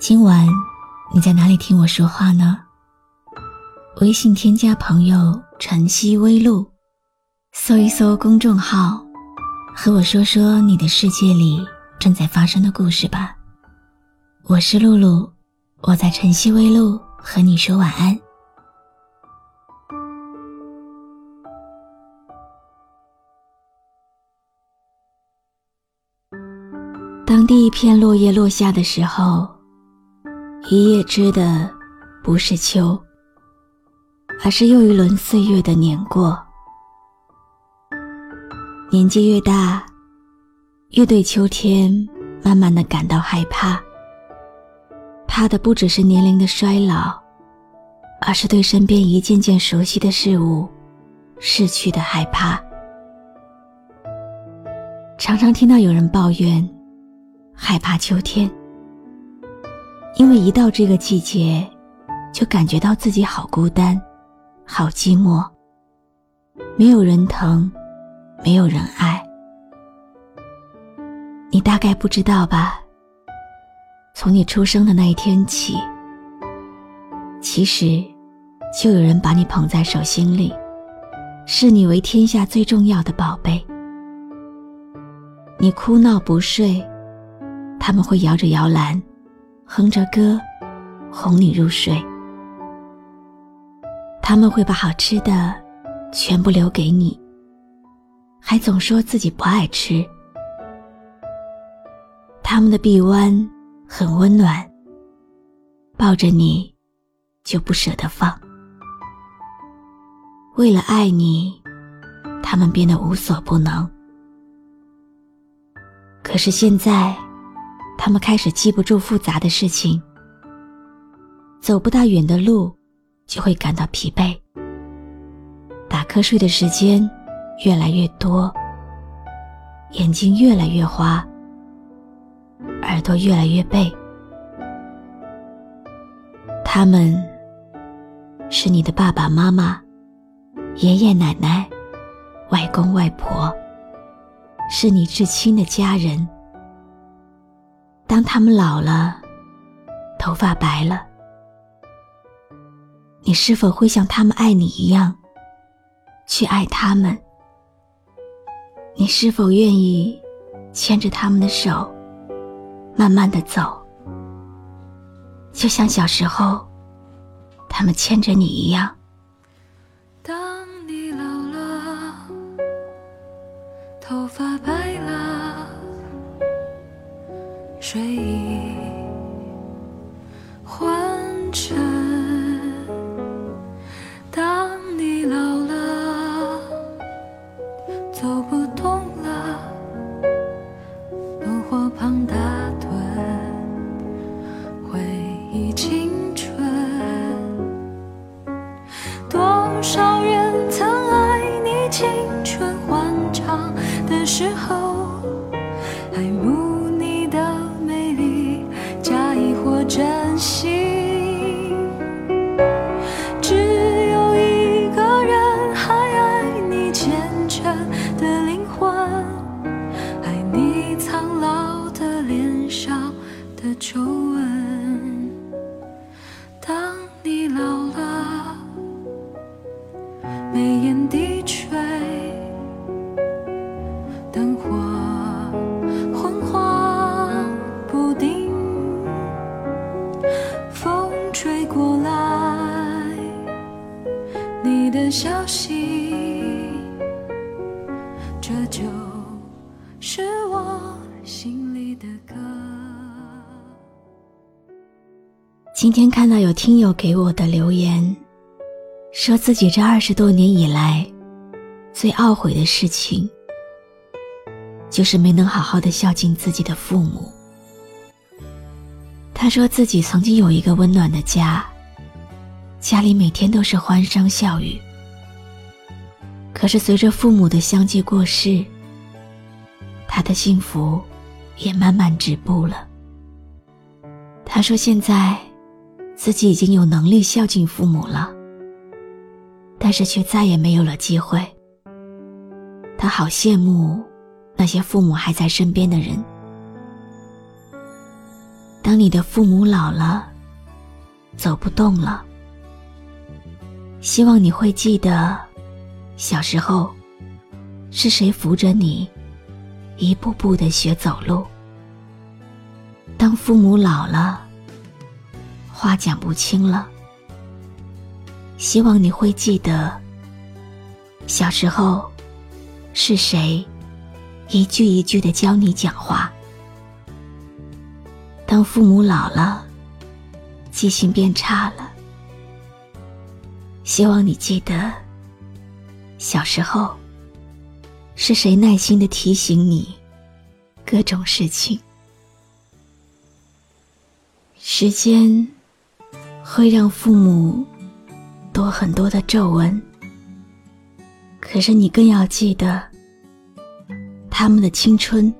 今晚你在哪里听我说话呢？微信添加朋友“晨曦微露”，搜一搜公众号，和我说说你的世界里正在发生的故事吧。我是露露，我在晨曦微露和你说晚安。当第一片落叶落下的时候，一叶知的不是秋，而是又一轮岁月的年过。年纪越大，越对秋天慢慢的感到害怕。怕的不只是年龄的衰老，而是对身边一件件熟悉的事物逝去的害怕。常常听到有人抱怨。害怕秋天，因为一到这个季节，就感觉到自己好孤单，好寂寞，没有人疼，没有人爱。你大概不知道吧？从你出生的那一天起，其实就有人把你捧在手心里，视你为天下最重要的宝贝。你哭闹不睡。他们会摇着摇篮，哼着歌，哄你入睡。他们会把好吃的全部留给你，还总说自己不爱吃。他们的臂弯很温暖，抱着你就不舍得放。为了爱你，他们变得无所不能。可是现在。他们开始记不住复杂的事情，走不大远的路，就会感到疲惫。打瞌睡的时间越来越多，眼睛越来越花，耳朵越来越背。他们是你的爸爸妈妈、爷爷奶奶、外公外婆，是你至亲的家人。当他们老了，头发白了，你是否会像他们爱你一样，去爱他们？你是否愿意牵着他们的手，慢慢的走，就像小时候他们牵着你一样？皱纹。当你老了，眉眼低垂，灯火昏黄不定，风吹过来，你的。消息，这就是我心里的歌。今天看到有听友给我的留言，说自己这二十多年以来最懊悔的事情，就是没能好好的孝敬自己的父母。他说自己曾经有一个温暖的家，家里每天都是欢声笑语。可是随着父母的相继过世，他的幸福也慢慢止步了。他说现在自己已经有能力孝敬父母了，但是却再也没有了机会。他好羡慕那些父母还在身边的人。当你的父母老了，走不动了，希望你会记得，小时候是谁扶着你，一步步的学走路。当父母老了，话讲不清了，希望你会记得，小时候是谁一句一句的教你讲话。当父母老了，记性变差了，希望你记得，小时候是谁耐心的提醒你各种事情。时间会让父母多很多的皱纹，可是你更要记得，他们的青春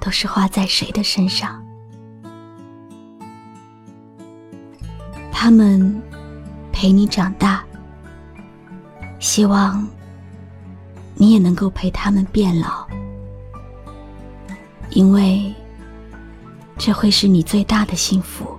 都是花在谁的身上。他们陪你长大，希望你也能够陪他们变老，因为这会是你最大的幸福。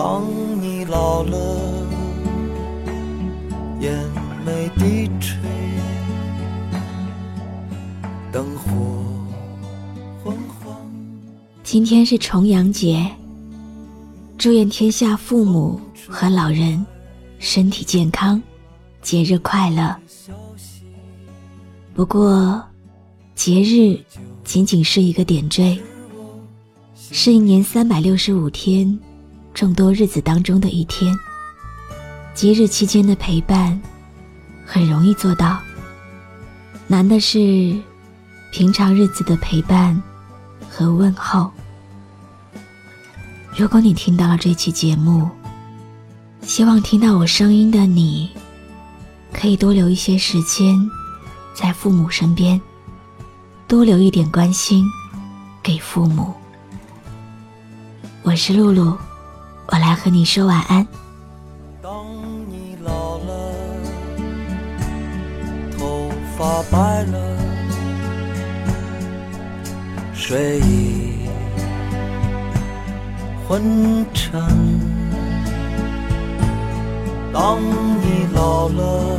当你老了，眼眉低垂，灯火昏黄。今天是重阳节，祝愿天下父母。和老人身体健康，节日快乐。不过，节日仅仅是一个点缀，是一年三百六十五天众多日子当中的一天。节日期间的陪伴很容易做到，难的是平常日子的陪伴和问候。如果你听到了这期节目，希望听到我声音的你，可以多留一些时间在父母身边，多留一点关心给父母。我是露露，我来和你说晚安。当你老了，头发白了，睡意昏沉。当你老了，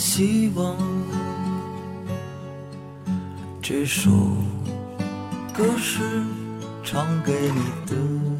希望这首歌是唱给你的。